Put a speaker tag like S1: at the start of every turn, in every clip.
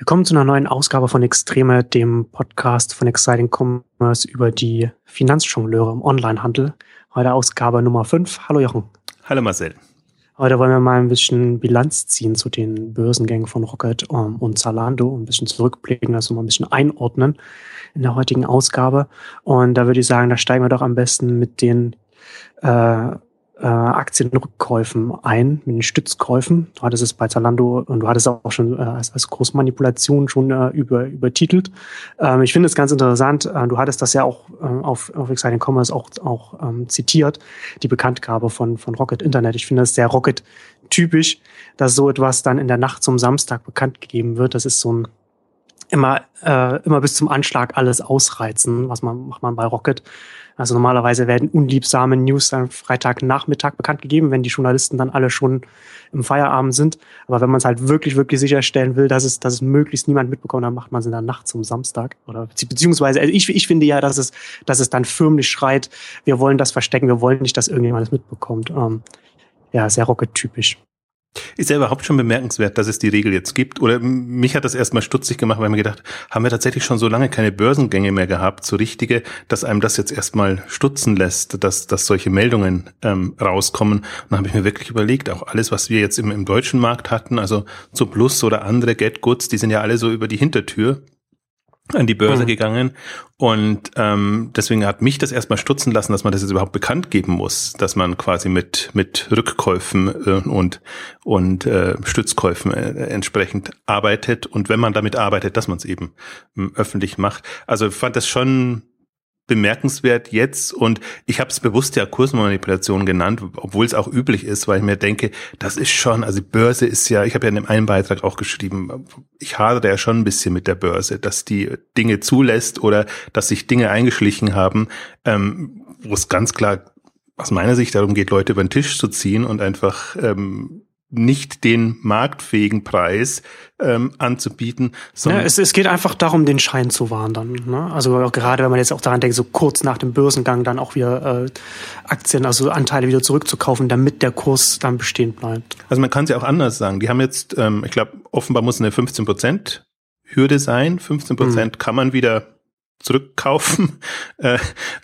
S1: Willkommen zu einer neuen Ausgabe von Extreme, dem Podcast von Exciting Commerce über die Finanzjongleure im Onlinehandel. Heute Ausgabe Nummer 5. Hallo Jochen.
S2: Hallo Marcel.
S1: Heute wollen wir mal ein bisschen Bilanz ziehen zu den Börsengängen von Rocket ähm, und Zalando, ein bisschen zurückblicken, also mal ein bisschen einordnen in der heutigen Ausgabe. Und da würde ich sagen, da steigen wir doch am besten mit den äh, äh, Aktienrückkäufen ein, mit den Stützkäufen. Du hattest es bei Zalando und du hattest es auch schon äh, als, als Großmanipulation schon äh, über, übertitelt. Ähm, ich finde es ganz interessant. Äh, du hattest das ja auch äh, auf, auf Exciting Commerce auch, auch ähm, zitiert, die Bekanntgabe von, von Rocket Internet. Ich finde das sehr Rocket-typisch, dass so etwas dann in der Nacht zum Samstag bekannt gegeben wird. Das ist so ein immer, äh, immer bis zum Anschlag alles ausreizen, was man macht man bei Rocket. Also normalerweise werden unliebsame News am Freitagnachmittag bekannt gegeben, wenn die Journalisten dann alle schon im Feierabend sind. Aber wenn man es halt wirklich, wirklich sicherstellen will, dass es, dass es möglichst niemand mitbekommt, dann macht man es in der Nacht zum Samstag. Oder beziehungsweise, also ich, ich finde ja, dass es, dass es dann förmlich schreit, wir wollen das verstecken, wir wollen nicht, dass irgendjemand es mitbekommt. Ähm, ja, sehr Rocket-typisch.
S2: Ist ja überhaupt schon bemerkenswert, dass es die Regel jetzt gibt. Oder mich hat das erstmal stutzig gemacht, weil mir gedacht, haben wir tatsächlich schon so lange keine Börsengänge mehr gehabt, so richtige, dass einem das jetzt erstmal stutzen lässt, dass, dass solche Meldungen ähm, rauskommen. Und dann habe ich mir wirklich überlegt, auch alles, was wir jetzt im, im deutschen Markt hatten, also so Plus oder andere Get Goods, die sind ja alle so über die Hintertür an die Börse mhm. gegangen und ähm, deswegen hat mich das erstmal stutzen lassen, dass man das jetzt überhaupt bekannt geben muss, dass man quasi mit mit Rückkäufen äh, und und äh, Stützkäufen äh, entsprechend arbeitet und wenn man damit arbeitet, dass man es eben äh, öffentlich macht. Also ich fand das schon bemerkenswert jetzt. Und ich habe es bewusst ja Kursmanipulation genannt, obwohl es auch üblich ist, weil ich mir denke, das ist schon, also Börse ist ja, ich habe ja in dem einen Beitrag auch geschrieben, ich hadere ja schon ein bisschen mit der Börse, dass die Dinge zulässt oder dass sich Dinge eingeschlichen haben, ähm, wo es ganz klar aus meiner Sicht darum geht, Leute über den Tisch zu ziehen und einfach ähm, nicht den marktfähigen Preis ähm, anzubieten.
S1: Ja, es, es geht einfach darum, den Schein zu wahren dann. Ne? Also gerade wenn man jetzt auch daran denkt, so kurz nach dem Börsengang dann auch wieder äh, Aktien, also Anteile wieder zurückzukaufen, damit der Kurs dann bestehen bleibt.
S2: Also man kann es ja auch anders sagen. Die haben jetzt, ähm, ich glaube, offenbar muss eine 15 Prozent Hürde sein. 15 Prozent mhm. kann man wieder zurückkaufen äh,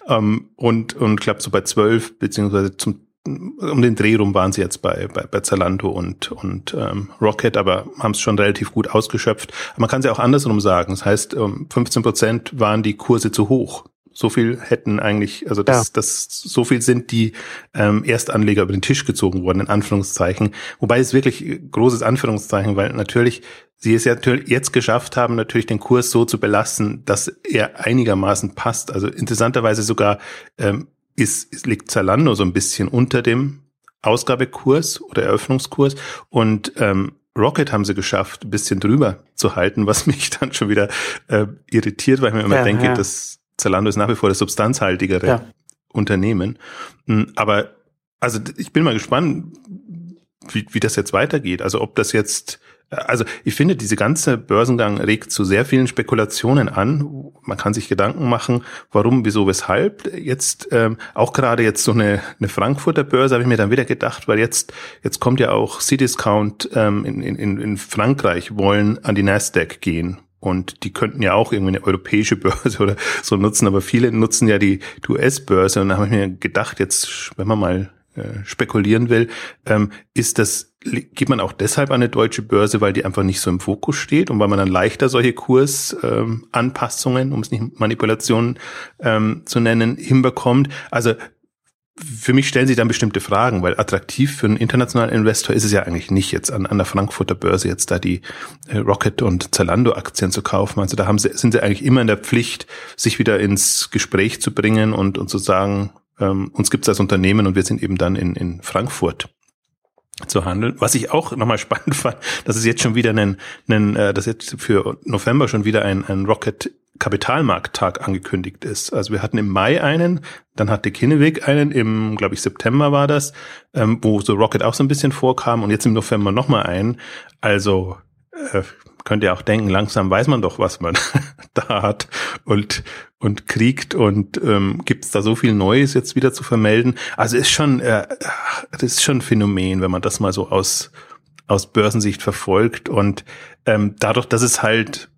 S2: ähm, und und klappt so bei 12 beziehungsweise zum um den Dreh rum waren sie jetzt bei, bei, bei Zalando und, und ähm, Rocket, aber haben es schon relativ gut ausgeschöpft. Aber man kann es ja auch andersrum sagen. Das heißt, 15 ähm, Prozent waren die Kurse zu hoch. So viel hätten eigentlich, also das, ja. das so viel sind die ähm, Erstanleger über den Tisch gezogen worden, in Anführungszeichen. Wobei es wirklich großes Anführungszeichen, weil natürlich sie es ja natürlich jetzt geschafft haben, natürlich den Kurs so zu belassen, dass er einigermaßen passt. Also interessanterweise sogar ähm, ist, liegt Zalando so ein bisschen unter dem Ausgabekurs oder Eröffnungskurs und ähm, Rocket haben sie geschafft, ein bisschen drüber zu halten, was mich dann schon wieder äh, irritiert, weil ich mir immer ja, denke, ja. dass Zalando ist nach wie vor das substanzhaltigere ja. Unternehmen. Hm, aber also ich bin mal gespannt, wie, wie das jetzt weitergeht. Also ob das jetzt also ich finde, diese ganze Börsengang regt zu sehr vielen Spekulationen an. Man kann sich Gedanken machen, warum, wieso, weshalb. Jetzt ähm, auch gerade jetzt so eine, eine Frankfurter Börse habe ich mir dann wieder gedacht, weil jetzt jetzt kommt ja auch Cdiscount ähm, in, in, in Frankreich wollen an die Nasdaq gehen. Und die könnten ja auch irgendwie eine europäische Börse oder so nutzen, aber viele nutzen ja die, US-Börse. Und da habe ich mir gedacht, jetzt, wenn man mal äh, spekulieren will, ähm, ist das, geht man auch deshalb an eine deutsche Börse, weil die einfach nicht so im Fokus steht und weil man dann leichter solche Kursanpassungen, ähm, um es nicht Manipulationen ähm, zu nennen, hinbekommt. Also für mich stellen sich dann bestimmte Fragen, weil attraktiv für einen internationalen Investor ist es ja eigentlich nicht, jetzt an, an der Frankfurter Börse jetzt da die äh, Rocket und Zalando Aktien zu kaufen. Also da haben sie, sind sie eigentlich immer in der Pflicht, sich wieder ins Gespräch zu bringen und, und zu sagen, ähm, uns gibt es als Unternehmen und wir sind eben dann in, in Frankfurt zu handeln. Was ich auch nochmal spannend fand, dass es jetzt schon wieder einen, einen äh, dass jetzt für November schon wieder ein, ein Rocket Kapitalmarkttag angekündigt ist. Also wir hatten im Mai einen, dann hatte Kinnevik einen, im, glaube ich, September war das, ähm, wo so Rocket auch so ein bisschen vorkam und jetzt im November nochmal einen. Also äh, könnt ihr auch denken, langsam weiß man doch, was man da hat und, und kriegt und ähm, gibt es da so viel Neues jetzt wieder zu vermelden. Also ist schon, äh, das ist schon ein Phänomen, wenn man das mal so aus aus Börsensicht verfolgt und ähm, dadurch, dass es halt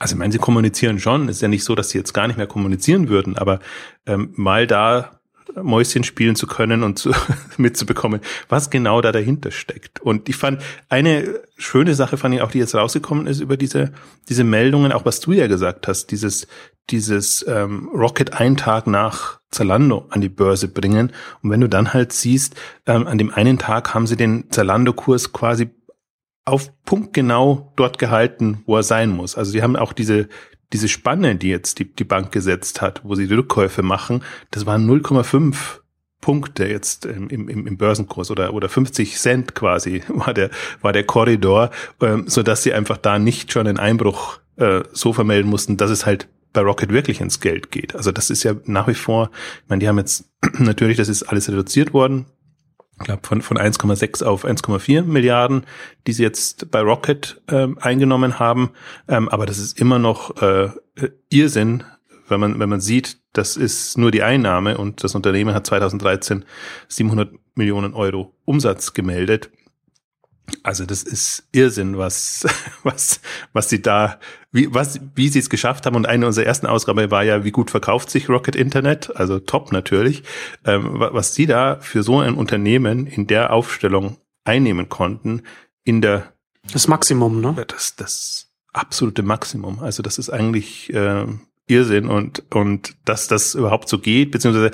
S2: also ich meine, sie kommunizieren schon. Ist ja nicht so, dass sie jetzt gar nicht mehr kommunizieren würden, aber ähm, mal da Mäuschen spielen zu können und zu, mitzubekommen, was genau da dahinter steckt. Und ich fand eine schöne Sache fand ich auch, die jetzt rausgekommen ist über diese diese Meldungen, auch was du ja gesagt hast, dieses dieses ähm, Rocket einen Tag nach Zalando an die Börse bringen. Und wenn du dann halt siehst, ähm, an dem einen Tag haben sie den Zalando-Kurs quasi auf Punkt genau dort gehalten, wo er sein muss. Also sie haben auch diese, diese Spanne, die jetzt die, die Bank gesetzt hat, wo sie die Rückkäufe machen, das waren 0,5 Punkte jetzt im, im, im Börsenkurs oder, oder 50 Cent quasi war der, war der Korridor, ähm, so dass sie einfach da nicht schon einen Einbruch äh, so vermelden mussten, dass es halt bei Rocket wirklich ins Geld geht. Also das ist ja nach wie vor, ich meine, die haben jetzt natürlich, das ist alles reduziert worden, ich glaube von, von 1,6 auf 1,4 Milliarden, die sie jetzt bei Rocket ähm, eingenommen haben. Ähm, aber das ist immer noch äh, Irrsinn, wenn man, wenn man sieht, das ist nur die Einnahme und das Unternehmen hat 2013 700 Millionen Euro Umsatz gemeldet. Also das ist Irrsinn, was, was, was sie da, wie, was, wie sie es geschafft haben. Und eine unserer ersten Ausgabe war ja, wie gut verkauft sich Rocket Internet, also top natürlich. Ähm, was sie da für so ein Unternehmen in der Aufstellung einnehmen konnten, in der
S1: Das Maximum, ne?
S2: Das, das absolute Maximum. Also das ist eigentlich äh, Irrsinn und, und dass das überhaupt so geht, beziehungsweise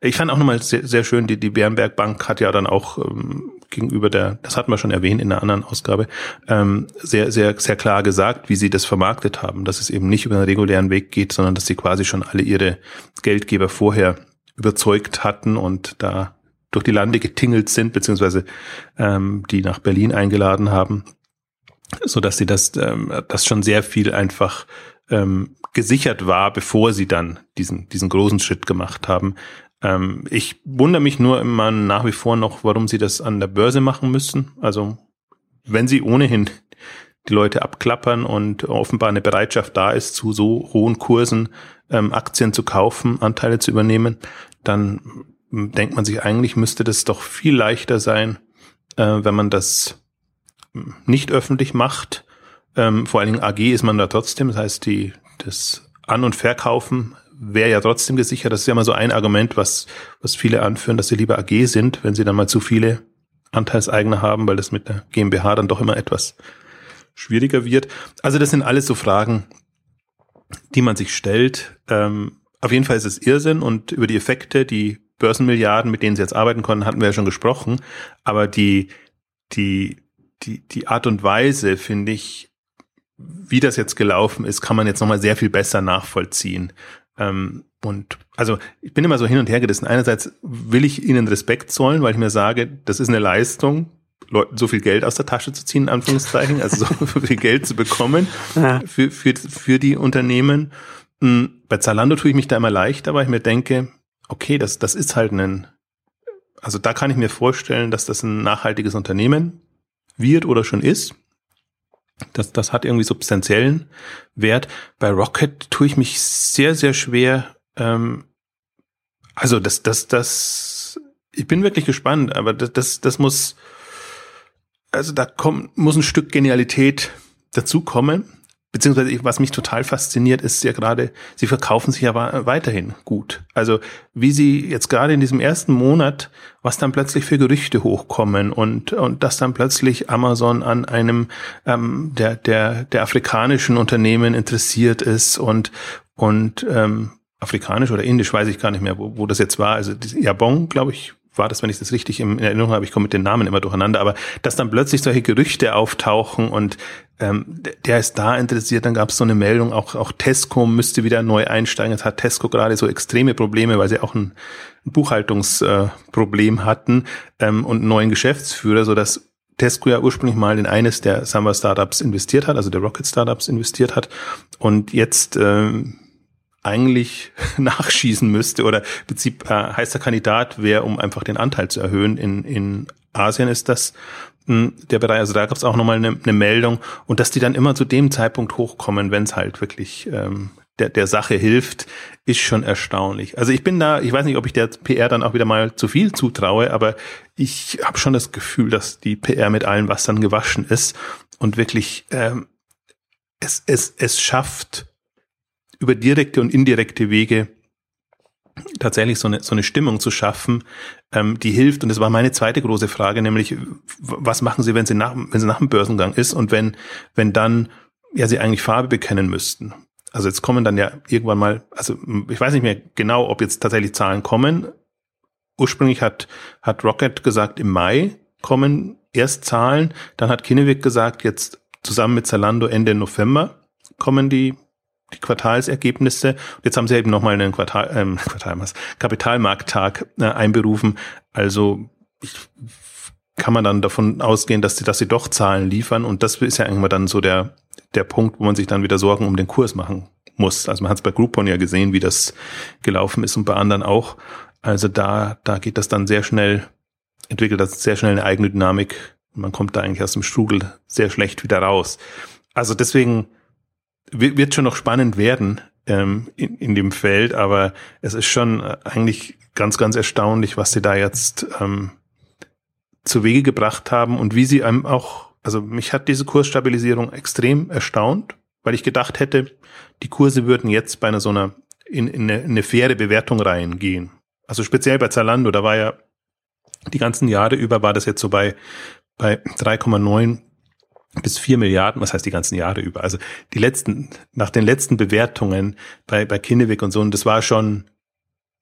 S2: ich fand auch nochmal sehr, sehr schön, die, die Bärenberg Bank hat ja dann auch ähm, gegenüber der, das hatten wir schon erwähnt in der anderen Ausgabe, ähm, sehr, sehr, sehr klar gesagt, wie sie das vermarktet haben, dass es eben nicht über einen regulären Weg geht, sondern dass sie quasi schon alle ihre Geldgeber vorher überzeugt hatten und da durch die Lande getingelt sind, beziehungsweise ähm, die nach Berlin eingeladen haben, so dass sie das, ähm, das schon sehr viel einfach ähm, gesichert war, bevor sie dann diesen, diesen großen Schritt gemacht haben, ähm, ich wundere mich nur immer nach wie vor noch, warum sie das an der Börse machen müssen. Also wenn sie ohnehin die Leute abklappern und offenbar eine Bereitschaft da ist, zu so hohen Kursen ähm, Aktien zu kaufen, Anteile zu übernehmen, dann denkt man sich eigentlich, müsste das doch viel leichter sein, äh, wenn man das nicht öffentlich macht. Ähm, vor allen Dingen AG ist man da trotzdem, das heißt, die, das An- und Verkaufen wäre ja trotzdem gesichert. Das ist ja mal so ein Argument, was, was viele anführen, dass sie lieber AG sind, wenn sie dann mal zu viele Anteilseigner haben, weil das mit der GmbH dann doch immer etwas schwieriger wird. Also das sind alles so Fragen, die man sich stellt. Ähm, auf jeden Fall ist es Irrsinn und über die Effekte, die Börsenmilliarden, mit denen sie jetzt arbeiten konnten, hatten wir ja schon gesprochen. Aber die, die, die, die Art und Weise, finde ich, wie das jetzt gelaufen ist, kann man jetzt nochmal sehr viel besser nachvollziehen. Ähm, und also ich bin immer so hin und her gerissen. Einerseits will ich ihnen Respekt zollen, weil ich mir sage, das ist eine Leistung, Leuten so viel Geld aus der Tasche zu ziehen, in Anführungszeichen, also so viel Geld zu bekommen ja. für, für, für die Unternehmen. Hm, bei Zalando tue ich mich da immer leichter, weil ich mir denke, okay, das, das ist halt ein, also da kann ich mir vorstellen, dass das ein nachhaltiges Unternehmen wird oder schon ist. Das, das hat irgendwie substanziellen Wert. Bei Rocket tue ich mich sehr, sehr schwer. Ähm, also das, das, das, ich bin wirklich gespannt, aber das, das, das muss, also da kommt, muss ein Stück Genialität dazukommen. Beziehungsweise, was mich total fasziniert, ist ja gerade, sie verkaufen sich ja weiterhin gut. Also, wie sie jetzt gerade in diesem ersten Monat, was dann plötzlich für Gerüchte hochkommen und, und dass dann plötzlich Amazon an einem ähm, der, der, der afrikanischen Unternehmen interessiert ist und, und ähm, afrikanisch oder indisch, weiß ich gar nicht mehr, wo, wo das jetzt war. Also Jabon, glaube ich, war das, wenn ich das richtig in Erinnerung habe, ich komme mit den Namen immer durcheinander, aber dass dann plötzlich solche Gerüchte auftauchen und ähm, der ist da interessiert, dann gab es so eine Meldung, auch, auch Tesco müsste wieder neu einsteigen. Jetzt hat Tesco gerade so extreme Probleme, weil sie auch ein Buchhaltungsproblem äh, hatten ähm, und einen neuen Geschäftsführer, so dass Tesco ja ursprünglich mal in eines der Samba Startups investiert hat, also der Rocket Startups investiert hat und jetzt ähm, eigentlich nachschießen müsste oder im Prinzip äh, heißer Kandidat wäre, um einfach den Anteil zu erhöhen. In, in Asien ist das mh, hm, der Bereich, also da gab es auch nochmal eine, eine Meldung und dass die dann immer zu dem Zeitpunkt hochkommen, wenn es halt wirklich ähm, der, der Sache hilft, ist schon erstaunlich. Also ich bin da, ich weiß nicht, ob ich der PR dann auch wieder mal zu viel zutraue, aber ich habe schon das Gefühl, dass die PR mit allen Wassern gewaschen ist und wirklich ähm, es, es, es schafft, über direkte und indirekte Wege tatsächlich so eine, so eine Stimmung zu schaffen, ähm, die hilft. Und das war meine zweite große Frage, nämlich was machen Sie, wenn Sie nach, wenn Sie nach dem Börsengang ist und wenn, wenn dann ja Sie eigentlich Farbe bekennen müssten. Also jetzt kommen dann ja irgendwann mal, also ich weiß nicht mehr genau, ob jetzt tatsächlich Zahlen kommen. Ursprünglich hat, hat Rocket gesagt, im Mai kommen erst Zahlen. Dann hat Kinnevik gesagt, jetzt zusammen mit Zalando Ende November kommen die die Quartalsergebnisse. Jetzt haben sie eben nochmal einen Quartal, ähm, Quartal Kapitalmarkttag äh, einberufen. Also ich, kann man dann davon ausgehen, dass sie, dass sie doch Zahlen liefern. Und das ist ja irgendwann dann so der, der Punkt, wo man sich dann wieder Sorgen um den Kurs machen muss. Also man hat es bei Groupon ja gesehen, wie das gelaufen ist und bei anderen auch. Also da, da geht das dann sehr schnell, entwickelt das sehr schnell eine eigene Dynamik. Man kommt da eigentlich aus dem Strudel sehr schlecht wieder raus. Also deswegen wird schon noch spannend werden ähm, in, in dem Feld, aber es ist schon äh, eigentlich ganz, ganz erstaunlich, was sie da jetzt ähm, zu Wege gebracht haben und wie sie einem auch, also mich hat diese Kursstabilisierung extrem erstaunt, weil ich gedacht hätte, die Kurse würden jetzt bei einer so einer in, in, eine, in eine faire Bewertung reingehen. Also speziell bei Zalando, da war ja die ganzen Jahre über war das jetzt so bei, bei 3,9 bis vier Milliarden, was heißt die ganzen Jahre über? Also die letzten, nach den letzten Bewertungen bei, bei Kinnevik und so, und das war schon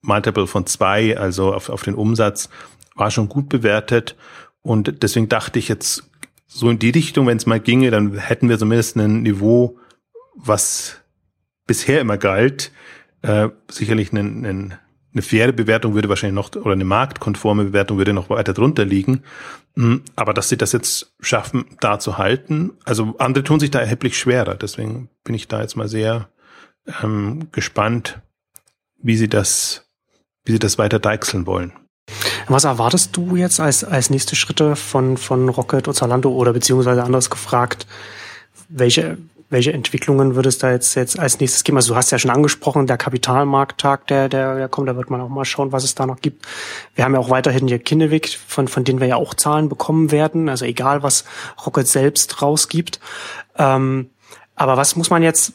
S2: Multiple von zwei, also auf, auf den Umsatz, war schon gut bewertet. Und deswegen dachte ich jetzt so in die Richtung, wenn es mal ginge, dann hätten wir zumindest ein Niveau, was bisher immer galt, äh, sicherlich einen, einen eine faire Bewertung würde wahrscheinlich noch, oder eine marktkonforme Bewertung würde noch weiter drunter liegen. Hm, aber dass sie das jetzt schaffen, da zu halten, also andere tun sich da erheblich schwerer. Deswegen bin ich da jetzt mal sehr ähm, gespannt, wie sie das, wie sie das weiter deichseln wollen.
S1: Was erwartest du jetzt als, als nächste Schritte von, von Rocket und Zalando oder beziehungsweise anders gefragt, welche, welche Entwicklungen würde es da jetzt, jetzt als nächstes geben? Also du hast ja schon angesprochen, der Kapitalmarkttag, der, der, der kommt, da wird man auch mal schauen, was es da noch gibt. Wir haben ja auch weiterhin hier Kinnevik, von, von denen wir ja auch Zahlen bekommen werden, also egal, was Rocket selbst rausgibt. Ähm, aber was muss man jetzt,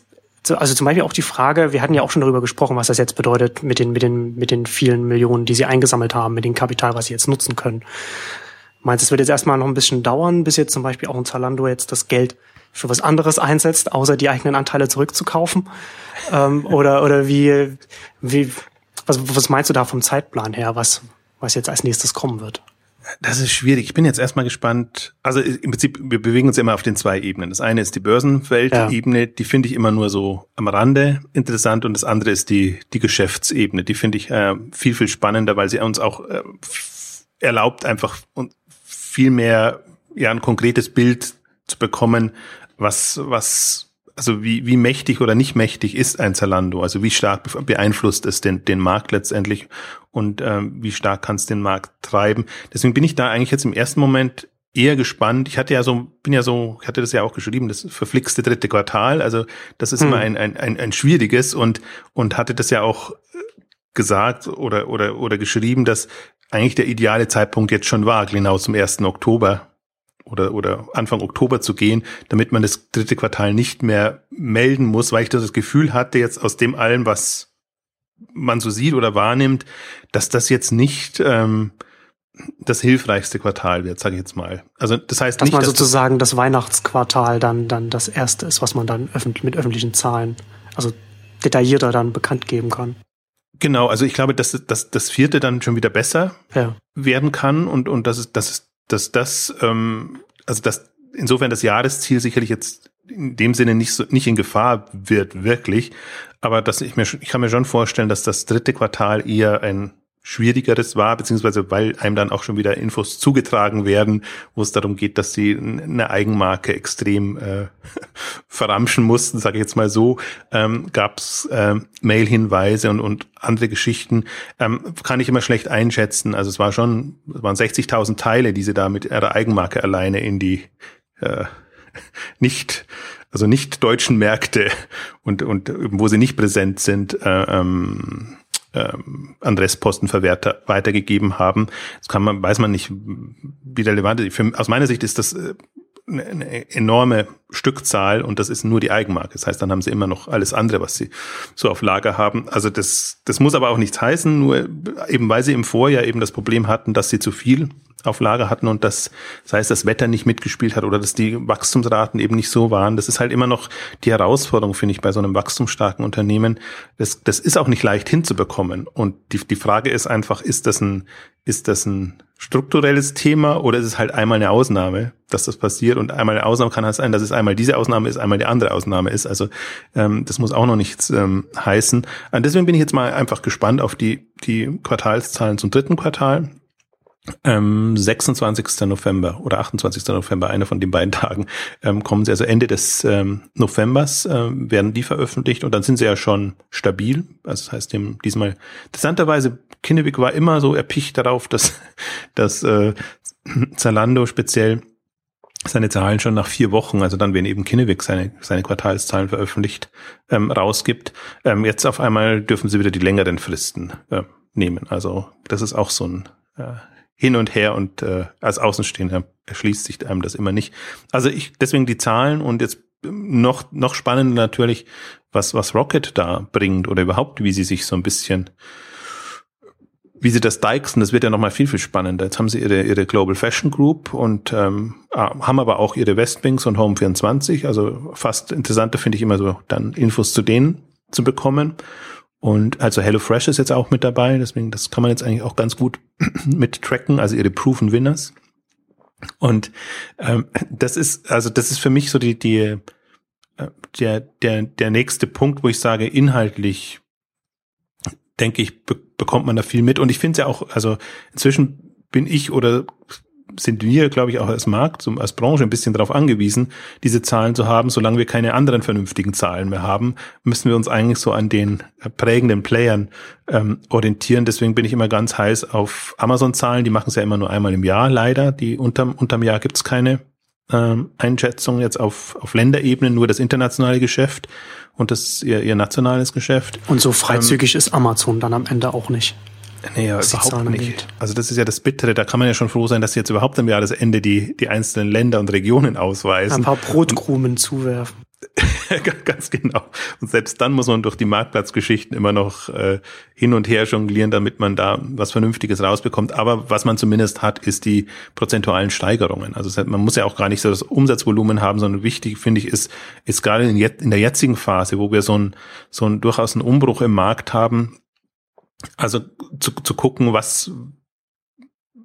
S1: also zum Beispiel auch die Frage, wir hatten ja auch schon darüber gesprochen, was das jetzt bedeutet mit den, mit den, mit den vielen Millionen, die sie eingesammelt haben, mit dem Kapital, was sie jetzt nutzen können. Meinst du, es wird jetzt erstmal noch ein bisschen dauern, bis jetzt zum Beispiel auch ein Zalando jetzt das Geld für was anderes einsetzt, außer die eigenen Anteile zurückzukaufen? ähm, oder oder wie, wie was, was meinst du da vom Zeitplan her, was, was jetzt als nächstes kommen wird?
S2: Das ist schwierig. Ich bin jetzt erstmal gespannt. Also im Prinzip, wir bewegen uns immer auf den zwei Ebenen. Das eine ist die Börsenweltebene, ja. die finde ich immer nur so am Rande interessant und das andere ist die, die Geschäftsebene. Die finde ich äh, viel, viel spannender, weil sie uns auch äh, erlaubt, einfach viel mehr ja, ein konkretes Bild zu bekommen, was, was, also wie, wie mächtig oder nicht mächtig ist ein Zalando? Also wie stark beeinflusst es den, den Markt letztendlich und ähm, wie stark kann es den Markt treiben? Deswegen bin ich da eigentlich jetzt im ersten Moment eher gespannt. Ich hatte ja so, bin ja so, ich hatte das ja auch geschrieben, das verflixte dritte Quartal. Also das ist hm. immer ein, ein, ein, ein schwieriges und, und hatte das ja auch gesagt oder, oder, oder geschrieben, dass eigentlich der ideale Zeitpunkt jetzt schon war, genau zum ersten Oktober oder, oder Anfang Oktober zu gehen, damit man das dritte Quartal nicht mehr melden muss, weil ich das Gefühl hatte, jetzt aus dem allem, was man so sieht oder wahrnimmt, dass das jetzt nicht ähm, das hilfreichste Quartal wird, sage ich jetzt mal. Also das heißt
S1: dass
S2: nicht,
S1: man dass sozusagen das, das Weihnachtsquartal dann dann das erste ist, was man dann öffentlich, mit öffentlichen Zahlen, also detaillierter dann bekannt geben kann.
S2: Genau, also ich glaube, dass, dass das vierte dann schon wieder besser ja. werden kann und und das ist das ist dass das, ähm, also dass insofern das Jahresziel sicherlich jetzt in dem Sinne nicht so, nicht in Gefahr wird, wirklich. Aber dass ich mir, ich kann mir schon vorstellen, dass das dritte Quartal eher ein schwierigeres war, beziehungsweise weil einem dann auch schon wieder Infos zugetragen werden, wo es darum geht, dass sie eine Eigenmarke extrem äh, verramschen mussten, sage ich jetzt mal so, ähm, gab es äh, Mail-Hinweise und, und andere Geschichten, ähm, kann ich immer schlecht einschätzen. Also es war schon, es waren 60.000 Teile, die sie da mit ihrer Eigenmarke alleine in die äh, nicht, also nicht deutschen Märkte und, und wo sie nicht präsent sind, äh, ähm, ähm, an Restpostenverwerter weitergegeben haben. Das kann man, weiß man nicht, wie relevant ist. Aus meiner Sicht ist das äh, eine enorme Stückzahl und das ist nur die Eigenmarke. Das heißt, dann haben sie immer noch alles andere, was sie so auf Lager haben. Also das, das muss aber auch nichts heißen, nur eben weil sie im Vorjahr eben das Problem hatten, dass sie zu viel auf Lager hatten und das, das heißt, das Wetter nicht mitgespielt hat oder dass die Wachstumsraten eben nicht so waren. Das ist halt immer noch die Herausforderung, finde ich, bei so einem wachstumsstarken Unternehmen. Das, das ist auch nicht leicht hinzubekommen. Und die, die Frage ist einfach, ist das ein, ist das ein strukturelles Thema oder ist es halt einmal eine Ausnahme, dass das passiert und einmal eine Ausnahme kann halt sein, dass es einmal diese Ausnahme ist, einmal die andere Ausnahme ist. Also ähm, das muss auch noch nichts ähm, heißen. Und deswegen bin ich jetzt mal einfach gespannt auf die, die Quartalszahlen zum dritten Quartal ähm, 26. November oder 28. November, einer von den beiden Tagen, ähm, kommen sie, also Ende des ähm, Novembers ähm, werden die veröffentlicht und dann sind sie ja schon stabil. Also das heißt, dem, diesmal, interessanterweise, Kinnevik war immer so erpicht darauf, dass, dass äh, Zalando speziell seine Zahlen schon nach vier Wochen, also dann, wenn eben Kinnevik seine, seine Quartalszahlen veröffentlicht, ähm, rausgibt. Ähm, jetzt auf einmal dürfen sie wieder die längeren Fristen äh, nehmen. Also das ist auch so ein äh, hin und her und äh, als Außenstehender erschließt sich einem das immer nicht. Also ich deswegen die Zahlen und jetzt noch noch spannender natürlich, was was Rocket da bringt oder überhaupt wie sie sich so ein bisschen wie sie das deichsen, das wird ja nochmal viel, viel spannender. Jetzt haben sie ihre, ihre Global Fashion Group und ähm, ah, haben aber auch ihre Westwings und Home 24. Also fast interessanter finde ich immer so, dann Infos zu denen zu bekommen. Und also HelloFresh ist jetzt auch mit dabei, deswegen das kann man jetzt eigentlich auch ganz gut mit tracken, also ihre Proven Winners. Und ähm, das ist also das ist für mich so die die äh, der der der nächste Punkt, wo ich sage inhaltlich denke ich be bekommt man da viel mit und ich finde es ja auch also inzwischen bin ich oder sind wir, glaube ich, auch als Markt, als Branche ein bisschen darauf angewiesen, diese Zahlen zu haben. Solange wir keine anderen vernünftigen Zahlen mehr haben, müssen wir uns eigentlich so an den prägenden Playern ähm, orientieren. Deswegen bin ich immer ganz heiß auf Amazon-Zahlen. Die machen es ja immer nur einmal im Jahr, leider. Die unterm, unterm Jahr gibt es keine ähm, Einschätzung jetzt auf, auf Länderebene, nur das internationale Geschäft und das ihr, ihr nationales Geschäft.
S1: Und so freizügig ähm, ist Amazon dann am Ende auch nicht.
S2: Nee, ja, überhaupt nicht. Angeht. Also das ist ja das Bittere, da kann man ja schon froh sein, dass sie jetzt überhaupt am Jahresende die, die einzelnen Länder und Regionen ausweisen.
S1: Ein paar Brotkrumen zuwerfen.
S2: Ganz genau. Und selbst dann muss man durch die Marktplatzgeschichten immer noch äh, hin und her jonglieren, damit man da was Vernünftiges rausbekommt. Aber was man zumindest hat, ist die prozentualen Steigerungen. Also man muss ja auch gar nicht so das Umsatzvolumen haben, sondern wichtig, finde ich, ist, ist gerade in, in der jetzigen Phase, wo wir so ein, so ein durchaus einen Umbruch im Markt haben, also zu, zu gucken, was,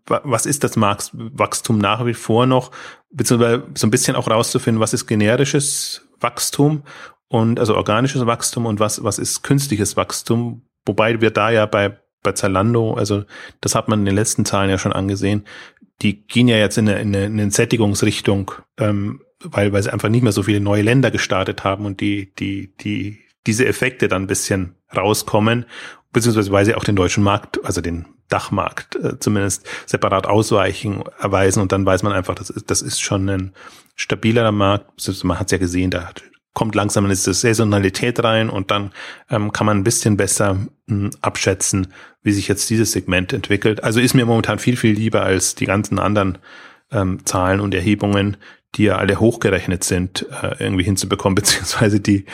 S2: was ist das Marktwachstum nach wie vor noch, beziehungsweise so ein bisschen auch rauszufinden, was ist generisches Wachstum und also organisches Wachstum und was, was ist künstliches Wachstum, wobei wir da ja bei, bei Zalando, also das hat man in den letzten Zahlen ja schon angesehen, die gehen ja jetzt in eine, in eine, in eine Sättigungsrichtung, ähm, weil, weil sie einfach nicht mehr so viele neue Länder gestartet haben und die, die, die, diese Effekte dann ein bisschen rauskommen beziehungsweise weil sie auch den deutschen Markt, also den Dachmarkt äh, zumindest separat ausweichen, erweisen und dann weiß man einfach, das ist, das ist schon ein stabilerer Markt. Man hat es ja gesehen, da kommt langsam eine Saisonalität rein und dann ähm, kann man ein bisschen besser mh, hm, abschätzen, wie sich jetzt dieses Segment entwickelt. Also ist mir momentan viel, viel lieber als die ganzen anderen ähm, Zahlen und Erhebungen, die ja alle hochgerechnet sind, äh, irgendwie hinzubekommen, beziehungsweise die,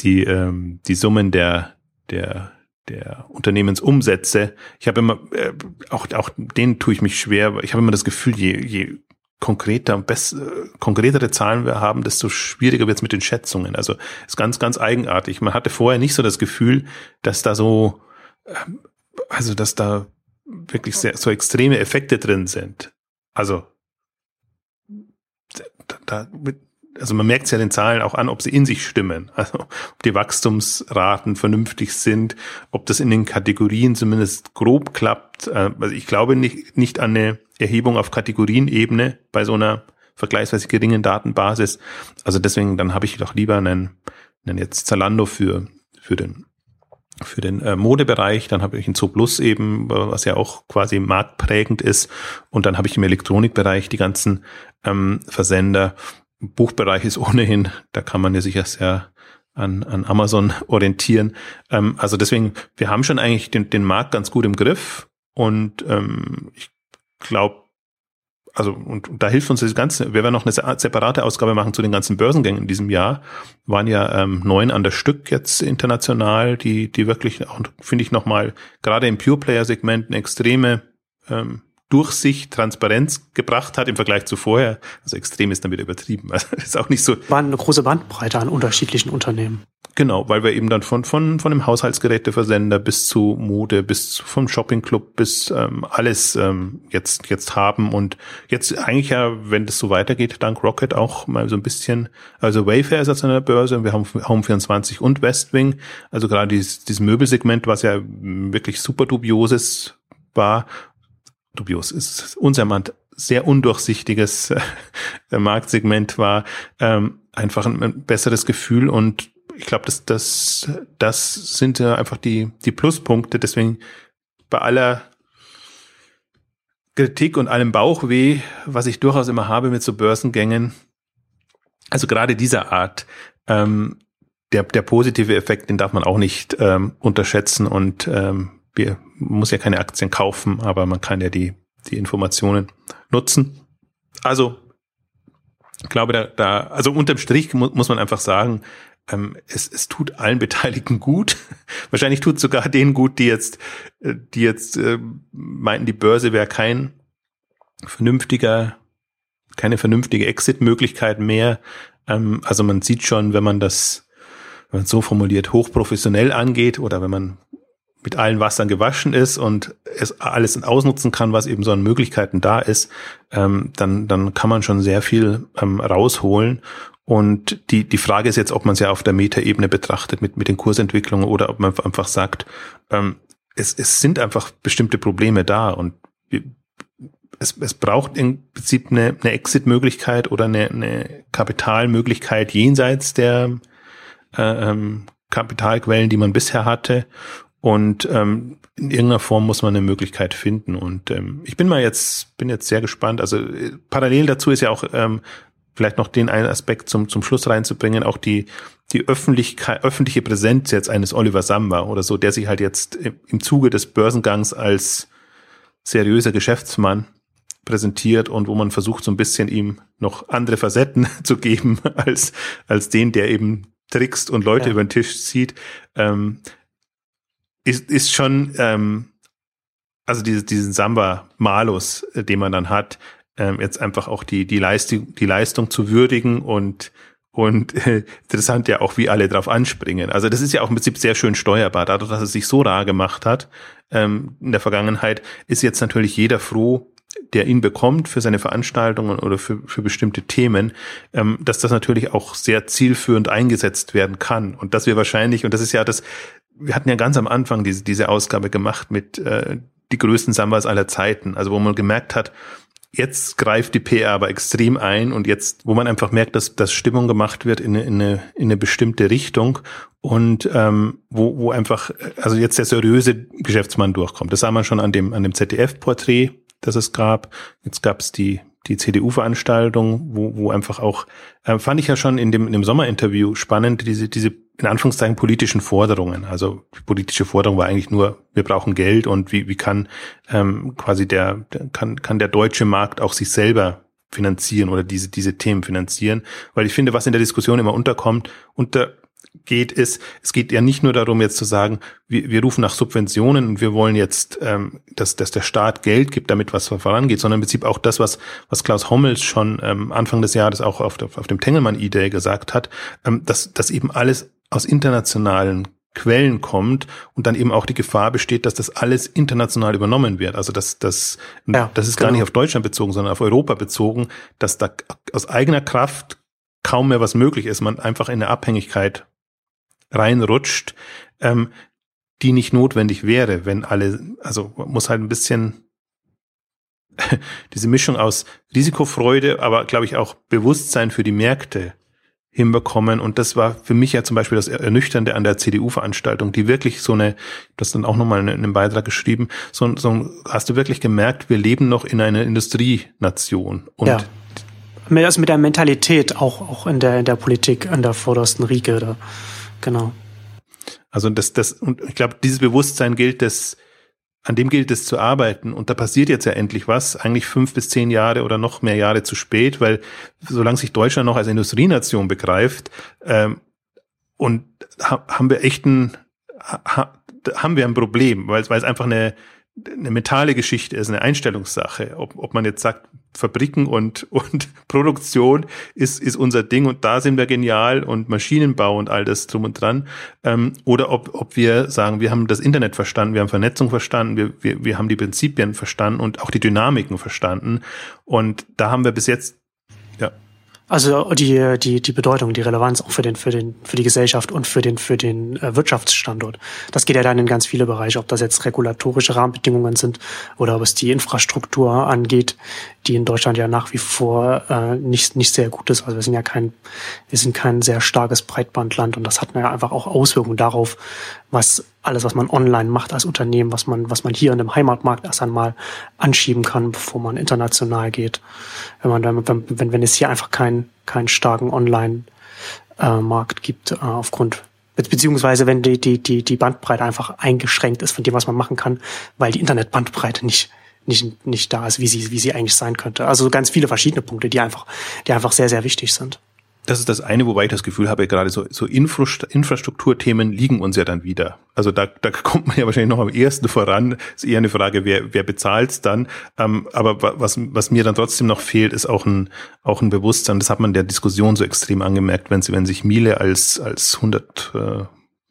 S2: die, ähm, die Summen der, der der Unternehmensumsätze. Ich habe immer, äh, auch, auch denen tue ich mich schwer. Ich habe immer das Gefühl, je, je konkreter und best, äh, konkretere Zahlen wir haben, desto schwieriger wird es mit den Schätzungen. Also ist ganz, ganz eigenartig. Man hatte vorher nicht so das Gefühl, dass da so, äh, also dass da wirklich sehr, so extreme Effekte drin sind. Also da, da mit, also man merkt es ja den Zahlen auch an, ob sie in sich stimmen, also ob die Wachstumsraten vernünftig sind, ob das in den Kategorien zumindest grob klappt. Äh, also ich glaube nicht, nicht an eine Erhebung auf Kategorienebene bei so einer vergleichsweise geringen Datenbasis. Also deswegen, dann habe ich doch lieber einen, einen jetzt Zalando für, für den für den äh, Modebereich, dann habe ich ein Zoo Plus eben, was ja auch quasi marktprägend ist, und dann habe ich im Elektronikbereich die ganzen ähm, Versender Buchbereich ist ohnehin, da kann man ja sicher sehr an, an Amazon orientieren. Ähm, also deswegen, wir haben schon eigentlich den, den Markt ganz gut im Griff und ähm, ich glaube, also und, und da hilft uns das Ganze, wir werden noch eine separate Ausgabe machen zu den ganzen Börsengängen in diesem Jahr. Waren ja ähm, neun an der Stück jetzt international, die, die wirklich auch, finde ich, nochmal gerade im Pure-Player-Segment eine extreme ähm, Durchsicht, Transparenz gebracht hat im Vergleich zu vorher. Also extrem ist damit übertrieben. Also ist auch nicht so.
S1: War eine große Bandbreite an unterschiedlichen Unternehmen.
S2: Genau, weil wir eben dann von, von, von dem Haushaltsgeräteversender bis zu Mode, bis zu, vom Shoppingclub bis ähm, alles ähm, jetzt, jetzt haben und jetzt eigentlich ja, wenn das so weitergeht, dank Rocket auch mal so ein bisschen, also Wayfair ist jetzt an der Börse, wir haben Home24 und Westwing, also gerade dieses, dieses Möbelsegment, was ja wirklich super dubioses war, dubios ist unsermannt sehr undurchsichtiges äh, Marktsegment war, ähm, einfach ein, ein besseres Gefühl und ich glaube, das, das, das sind ja einfach die, die Pluspunkte. Deswegen bei aller Kritik und allem Bauchweh, was ich durchaus immer habe mit so Börsengängen, also gerade dieser Art, ähm, der, der positive Effekt, den darf man auch nicht ähm, unterschätzen und ähm, wir muss ja keine Aktien kaufen, aber man kann ja die, die Informationen nutzen. Also, ich glaube, da, da also unterm Strich mu muss man einfach sagen, ähm, es, es tut allen Beteiligten gut. Wahrscheinlich tut sogar denen gut, die jetzt, äh, die jetzt äh, meinten, die Börse wäre kein vernünftiger, keine vernünftige Exit-Möglichkeit mehr. Ähm, also man sieht schon, wenn man das, wenn man so formuliert, hochprofessionell angeht oder wenn man mit allen Wassern gewaschen ist und es alles ausnutzen kann, was eben so an Möglichkeiten da ist, ähm, dann, dann kann man schon sehr viel ähm, rausholen. Und die, die Frage ist jetzt, ob man es ja auf der Metaebene betrachtet mit, mit den Kursentwicklungen oder ob man einfach sagt, ähm, es, es sind einfach bestimmte Probleme da und wir, es, es braucht im Prinzip eine, eine Exit-Möglichkeit oder eine, eine Kapitalmöglichkeit jenseits der äh, ähm, Kapitalquellen, die man bisher hatte. Und ähm, in irgendeiner Form muss man eine Möglichkeit finden. Und ähm, ich bin mal jetzt, bin jetzt sehr gespannt. Also äh, parallel dazu ist ja auch ähm, vielleicht noch den einen Aspekt zum, zum Schluss reinzubringen, auch die, die Öffentlichkeit, öffentliche Präsenz jetzt eines Oliver Samba oder so, der sich halt jetzt im Zuge des Börsengangs als seriöser Geschäftsmann präsentiert und wo man versucht, so ein bisschen ihm noch andere Facetten zu geben als, als den, der eben trickst und Leute ja. über den Tisch zieht, ähm, ist, ist schon, ähm, also diese, diesen Samba-Malus, äh, den man dann hat, ähm, jetzt einfach auch die, die, Leistung, die Leistung zu würdigen und und äh, interessant ja auch, wie alle drauf anspringen. Also das ist ja auch im Prinzip sehr schön steuerbar. Dadurch, dass es sich so rar gemacht hat ähm, in der Vergangenheit, ist jetzt natürlich jeder froh, der ihn bekommt für seine Veranstaltungen oder für, für bestimmte Themen, ähm, dass das natürlich auch sehr zielführend eingesetzt werden kann. Und dass wir wahrscheinlich, und das ist ja das, wir hatten ja ganz am Anfang diese, diese Ausgabe gemacht mit äh, die größten Sambas aller Zeiten, also wo man gemerkt hat, Jetzt greift die PR aber extrem ein und jetzt, wo man einfach merkt, dass, dass Stimmung gemacht wird in eine, in eine, in eine bestimmte Richtung und ähm, wo, wo einfach, also jetzt der seriöse Geschäftsmann durchkommt. Das sah man schon an dem, an dem ZDF-Porträt, das es gab. Jetzt gab es die die CDU-Veranstaltung, wo, wo einfach auch, äh, fand ich ja schon in dem, in dem Sommerinterview spannend, diese, diese in Anführungszeichen politischen Forderungen. Also die politische Forderung war eigentlich nur, wir brauchen Geld und wie, wie kann ähm, quasi der, der kann, kann der deutsche Markt auch sich selber finanzieren oder diese, diese Themen finanzieren. Weil ich finde, was in der Diskussion immer unterkommt, unter geht, ist, es geht ja nicht nur darum, jetzt zu sagen, wir, wir rufen nach Subventionen und wir wollen jetzt, ähm, dass, dass der Staat Geld gibt, damit was vorangeht, sondern im Prinzip auch das, was, was Klaus Hommels schon ähm, Anfang des Jahres auch auf, der, auf dem Tengelmann-Idee gesagt hat, ähm, dass, dass eben alles aus internationalen Quellen kommt und dann eben auch die Gefahr besteht, dass das alles international übernommen wird. Also dass das, ja, das ist genau. gar nicht auf Deutschland bezogen, sondern auf Europa bezogen, dass da aus eigener Kraft kaum mehr was möglich ist, man einfach in eine Abhängigkeit reinrutscht, ähm, die nicht notwendig wäre, wenn alle, also muss halt ein bisschen diese Mischung aus Risikofreude, aber glaube ich auch Bewusstsein für die Märkte hinbekommen. Und das war für mich ja zum Beispiel das Ernüchternde an der CDU-Veranstaltung, die wirklich so eine, das dann auch nochmal in einem Beitrag geschrieben, so, so hast du wirklich gemerkt, wir leben noch in einer Industrienation. Und
S1: ja. Also mit der Mentalität auch, auch in der, in der Politik an der vordersten Riege. Da. Genau.
S2: Also das, das, und ich glaube, dieses Bewusstsein gilt es, an dem gilt es zu arbeiten. Und da passiert jetzt ja endlich was, eigentlich fünf bis zehn Jahre oder noch mehr Jahre zu spät, weil solange sich Deutschland noch als Industrienation begreift, ähm, und ha, haben wir echt ein, ha, haben wir ein Problem, weil, weil es einfach eine, eine mentale Geschichte ist, eine Einstellungssache. Ob, ob man jetzt sagt, Fabriken und, und Produktion ist, ist unser Ding und da sind wir genial und Maschinenbau und all das drum und dran. Ähm, oder ob, ob wir sagen, wir haben das Internet verstanden, wir haben Vernetzung verstanden, wir, wir, wir haben die Prinzipien verstanden und auch die Dynamiken verstanden. Und da haben wir bis jetzt
S1: also die, die, die Bedeutung, die Relevanz auch für den, für den, für die Gesellschaft und für den, für den äh, Wirtschaftsstandort. Das geht ja dann in ganz viele Bereiche, ob das jetzt regulatorische Rahmenbedingungen sind oder ob es die Infrastruktur angeht, die in Deutschland ja nach wie vor äh, nicht, nicht sehr gut ist. Also wir sind ja kein, wir sind kein sehr starkes Breitbandland und das hat ja einfach auch Auswirkungen darauf, was alles, was man online macht als Unternehmen, was man, was man hier in dem Heimatmarkt erst einmal anschieben kann, bevor man international geht. Wenn man wenn, wenn, wenn es hier einfach keinen, keinen starken Online-Markt gibt, äh, aufgrund beziehungsweise wenn die, die, die, die Bandbreite einfach eingeschränkt ist von dem, was man machen kann, weil die Internetbandbreite nicht, nicht, nicht da ist, wie sie, wie sie eigentlich sein könnte. Also ganz viele verschiedene Punkte, die einfach, die einfach sehr, sehr wichtig sind.
S2: Das ist das eine, wobei ich das Gefühl habe, gerade so, so Infrastrukturthemen liegen uns ja dann wieder. Also da, da kommt man ja wahrscheinlich noch am ersten voran. Ist eher eine Frage, wer, wer bezahlt dann. Ähm, aber was, was mir dann trotzdem noch fehlt, ist auch ein, auch ein Bewusstsein. Das hat man der Diskussion so extrem angemerkt, wenn sie, wenn sich Miele als, als 100, äh,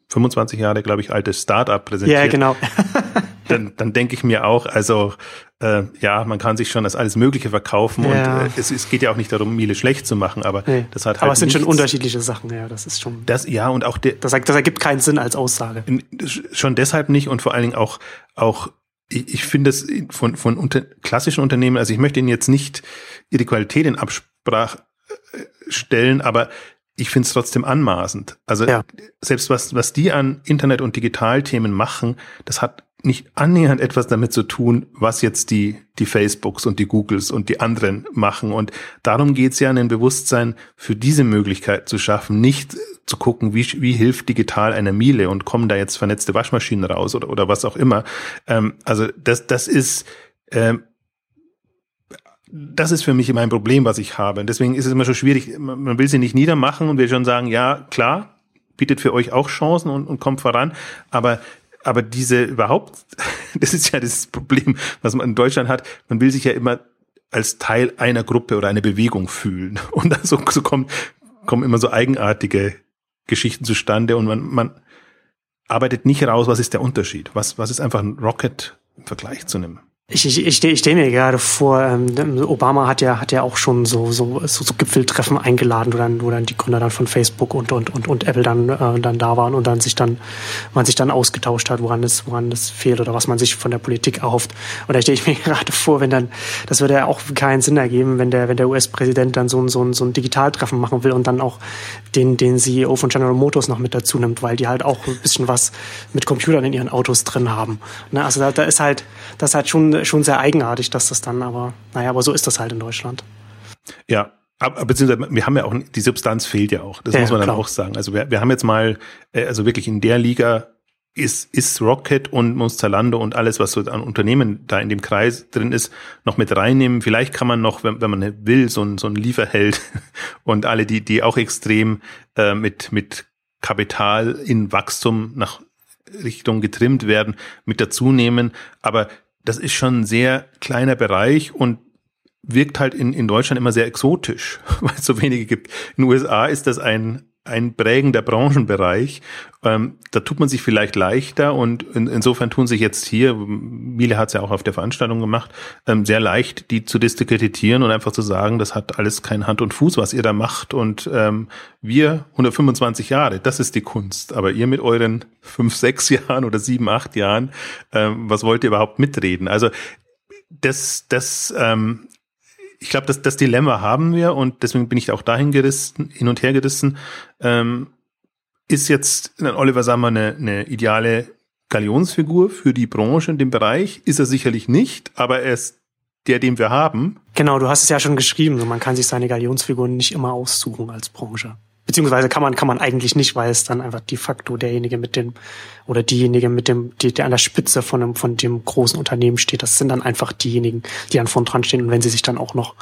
S2: 25 Jahre, glaube ich, altes Startup präsentiert.
S1: Ja, genau.
S2: dann, dann denke ich mir auch, also äh, ja, man kann sich schon als alles Mögliche verkaufen ja. und äh, es, es geht ja auch nicht darum, Miele schlecht zu machen, aber nee. das hat halt.
S1: Aber es sind nichts, schon unterschiedliche Sachen, ja, das ist schon.
S2: Das, ja, und auch der,
S1: das, das ergibt keinen Sinn als Aussage.
S2: Schon deshalb nicht und vor allen Dingen auch, auch ich, ich finde es von, von unter, klassischen Unternehmen, also ich möchte Ihnen jetzt nicht ihre Qualität in Absprach äh, stellen, aber ich finde es trotzdem anmaßend. Also ja. selbst was, was die an Internet- und Digitalthemen machen, das hat nicht annähernd etwas damit zu tun, was jetzt die, die Facebooks und die Googles und die anderen machen. Und darum geht's ja, ein Bewusstsein für diese Möglichkeit zu schaffen, nicht zu gucken, wie, wie hilft digital einer Miele und kommen da jetzt vernetzte Waschmaschinen raus oder, oder was auch immer. Ähm, also das, das ist, ähm, das ist für mich immer ein Problem, was ich habe. Und deswegen ist es immer schon schwierig. Man will sie nicht niedermachen und will schon sagen, ja, klar, bietet für euch auch Chancen und, und kommt voran. Aber aber diese überhaupt, das ist ja das Problem, was man in Deutschland hat. Man will sich ja immer als Teil einer Gruppe oder einer Bewegung fühlen. Und so, so kommt, kommen immer so eigenartige Geschichten zustande und man, man arbeitet nicht raus, was ist der Unterschied? Was, was ist einfach ein Rocket im Vergleich zu einem
S1: ich, ich, ich, stehe mir gerade vor, ähm, Obama hat ja, hat ja auch schon so, so, so, so Gipfeltreffen eingeladen, wo dann, wo dann die Gründer dann von Facebook und, und, und, und Apple dann, äh, dann da waren und dann sich dann, man sich dann ausgetauscht hat, woran es, woran es fehlt oder was man sich von der Politik erhofft. Und da stehe ich mir gerade vor, wenn dann, das würde ja auch keinen Sinn ergeben, wenn der, wenn der US-Präsident dann so ein, so ein, so ein Digitaltreffen machen will und dann auch den, den CEO von General Motors noch mit dazu nimmt, weil die halt auch ein bisschen was mit Computern in ihren Autos drin haben. Ne? Also da, da ist halt, das ist halt schon schon sehr eigenartig, dass das dann aber, naja, aber so ist das halt in Deutschland.
S2: Ja, aber, beziehungsweise wir haben ja auch, die Substanz fehlt ja auch. Das ja, muss man dann klar. auch sagen. Also wir, wir haben jetzt mal, äh, also wirklich in der Liga ist, ist Rocket und muss Zalando und alles, was so an Unternehmen da in dem Kreis drin ist, noch mit reinnehmen. Vielleicht kann man noch, wenn, wenn man will, so ein, so ein Lieferheld und alle, die, die auch extrem äh, mit, mit Kapital in Wachstum nach Richtung getrimmt werden, mit dazu nehmen. Aber das ist schon ein sehr kleiner Bereich und wirkt halt in, in Deutschland immer sehr exotisch, weil es so wenige gibt. In den USA ist das ein, ein prägender Branchenbereich. Ähm, da tut man sich vielleicht leichter und in, insofern tun sich jetzt hier, Miele hat es ja auch auf der Veranstaltung gemacht, ähm, sehr leicht, die zu diskreditieren und einfach zu sagen, das hat alles kein Hand und Fuß, was ihr da macht. Und ähm, wir 125 Jahre, das ist die Kunst. Aber ihr mit euren fünf, sechs Jahren oder sieben, acht Jahren, ähm, was wollt ihr überhaupt mitreden? Also das, das ähm, ich glaube, das, das Dilemma haben wir und deswegen bin ich auch dahin gerissen, hin und her gerissen. Ähm, ist jetzt Oliver Sammer eine, eine ideale Galionsfigur für die Branche in dem Bereich? Ist er sicherlich nicht, aber er ist der, den wir haben.
S1: Genau, du hast es ja schon geschrieben, man kann sich seine Galionsfiguren nicht immer aussuchen als Branche. Beziehungsweise kann man, kann man eigentlich nicht, weil es dann einfach de facto derjenige mit dem, oder diejenige mit dem, die, der an der Spitze von dem, von dem großen Unternehmen steht, das sind dann einfach diejenigen, die an vorn dran stehen. Und wenn sie sich dann auch noch,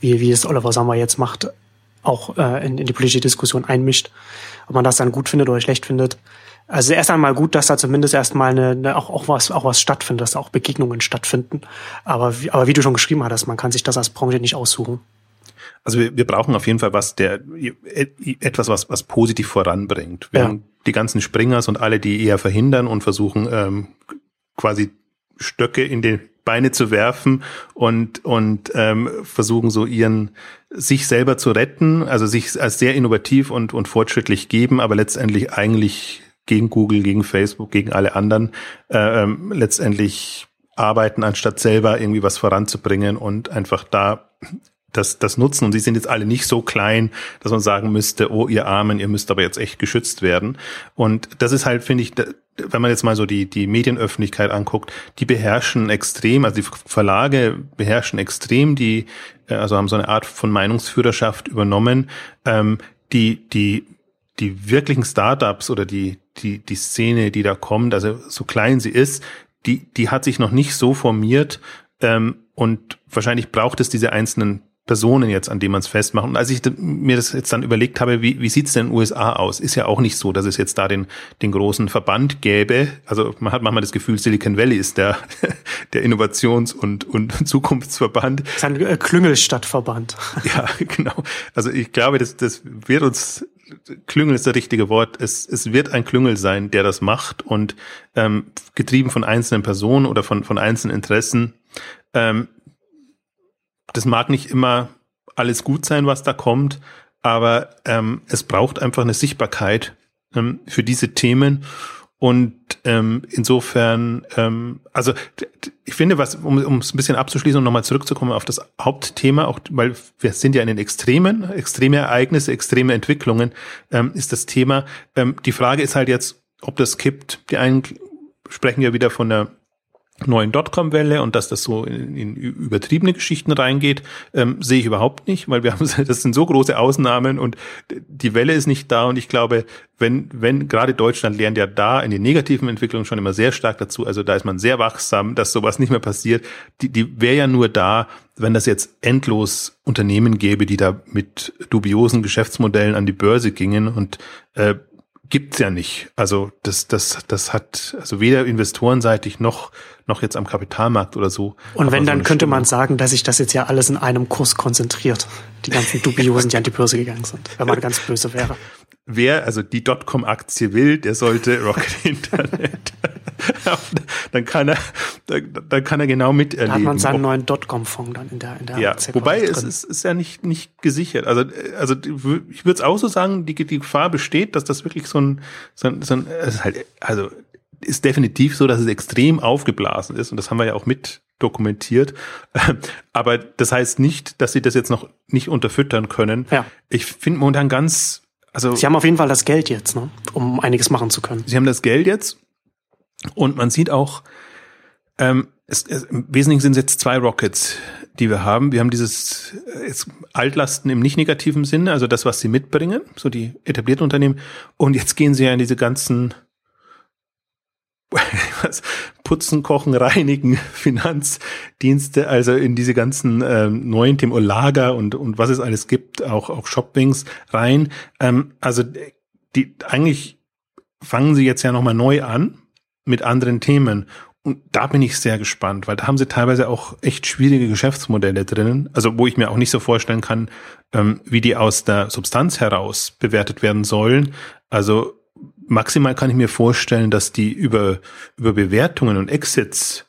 S1: wie, wie es Oliver Sammer jetzt macht, auch äh, in, in die politische Diskussion einmischt, ob man das dann gut findet oder schlecht findet, also erst einmal gut, dass da zumindest erstmal eine, eine auch, auch was auch was stattfindet, dass da auch Begegnungen stattfinden. Aber wie, aber wie du schon geschrieben hattest, man kann sich das als Branche nicht aussuchen.
S2: Also wir, wir brauchen auf jeden Fall was, der etwas, was, was positiv voranbringt. Wir ja. haben die ganzen Springers und alle, die eher verhindern und versuchen ähm, quasi Stöcke in die Beine zu werfen und und ähm, versuchen so ihren sich selber zu retten, also sich als sehr innovativ und und fortschrittlich geben, aber letztendlich eigentlich gegen Google, gegen Facebook, gegen alle anderen äh, ähm, letztendlich arbeiten, anstatt selber irgendwie was voranzubringen und einfach da das, das nutzen. Und sie sind jetzt alle nicht so klein, dass man sagen müsste, oh, ihr Armen, ihr müsst aber jetzt echt geschützt werden. Und das ist halt, finde ich, wenn man jetzt mal so die, die Medienöffentlichkeit anguckt, die beherrschen extrem, also die Verlage beherrschen extrem, die, äh, also haben so eine Art von Meinungsführerschaft übernommen, ähm, die, die, die wirklichen Startups oder die, die, die Szene, die da kommt, also so klein sie ist, die, die hat sich noch nicht so formiert, ähm, und wahrscheinlich braucht es diese einzelnen Personen jetzt, an denen man es festmacht. Und als ich mir das jetzt dann überlegt habe, wie, wie sieht es denn in den USA aus? Ist ja auch nicht so, dass es jetzt da den, den großen Verband gäbe. Also man hat manchmal das Gefühl, Silicon Valley ist der, der Innovations- und, und Zukunftsverband. Das
S1: ist ein äh, Klüngelstadtverband.
S2: Ja, genau. Also ich glaube, das, das wird uns Klüngel ist das richtige Wort. Es, es wird ein Klüngel sein, der das macht und ähm, getrieben von einzelnen Personen oder von, von einzelnen Interessen ähm, das mag nicht immer alles gut sein, was da kommt, aber ähm, es braucht einfach eine Sichtbarkeit ähm, für diese Themen. Und ähm, insofern, ähm, also ich finde, was, um, es ein bisschen abzuschließen und nochmal zurückzukommen auf das Hauptthema, auch weil wir sind ja in den Extremen, extreme Ereignisse, extreme Entwicklungen, ähm, ist das Thema. Ähm, die Frage ist halt jetzt, ob das kippt. Die einen sprechen ja wieder von der neuen Dotcom-Welle und dass das so in, in übertriebene Geschichten reingeht, ähm, sehe ich überhaupt nicht, weil wir haben, das sind so große Ausnahmen und die Welle ist nicht da und ich glaube, wenn, wenn gerade Deutschland lernt ja da in den negativen Entwicklungen schon immer sehr stark dazu, also da ist man sehr wachsam, dass sowas nicht mehr passiert. Die, die wäre ja nur da, wenn das jetzt endlos Unternehmen gäbe, die da mit dubiosen Geschäftsmodellen an die Börse gingen und äh, gibt's ja nicht. Also das, das, das hat also weder investorenseitig noch noch jetzt am Kapitalmarkt oder so.
S1: Und wenn, so dann könnte Stimme. man sagen, dass sich das jetzt ja alles in einem Kurs konzentriert. Die ganzen Dubiosen, die an die Börse gegangen sind, wenn man ganz böse wäre.
S2: Wer also die Dotcom-Aktie will, der sollte Rocket Internet. dann kann er, dann, dann kann er genau miterleben. Da hat
S1: man seinen neuen Dotcom-Fonds dann in der, in der
S2: Ja, wobei es ist, ist ja nicht, nicht gesichert. Also, also ich würde es auch so sagen, die, die Gefahr besteht, dass das wirklich so ein, so ein, so ein ist halt, also ist definitiv so, dass es extrem aufgeblasen ist und das haben wir ja auch mit dokumentiert. Aber das heißt nicht, dass sie das jetzt noch nicht unterfüttern können.
S1: Ja.
S2: Ich finde momentan ganz, also.
S1: Sie haben auf jeden Fall das Geld jetzt, ne? um einiges machen zu können.
S2: Sie haben das Geld jetzt und man sieht auch, ähm, es, es, im Wesentlichen sind es jetzt zwei Rockets, die wir haben. Wir haben dieses äh, jetzt Altlasten im nicht negativen Sinne, also das, was sie mitbringen, so die etablierten Unternehmen. Und jetzt gehen sie ja in diese ganzen was, Putzen, Kochen, Reinigen, Finanzdienste, also in diese ganzen ähm, neuen Themen, Lager und, und was es alles gibt, auch, auch Shoppings rein. Ähm, also die eigentlich fangen sie jetzt ja nochmal neu an mit anderen Themen. Und da bin ich sehr gespannt, weil da haben sie teilweise auch echt schwierige Geschäftsmodelle drinnen. Also wo ich mir auch nicht so vorstellen kann, ähm, wie die aus der Substanz heraus bewertet werden sollen. Also maximal kann ich mir vorstellen, dass die über, über Bewertungen und Exits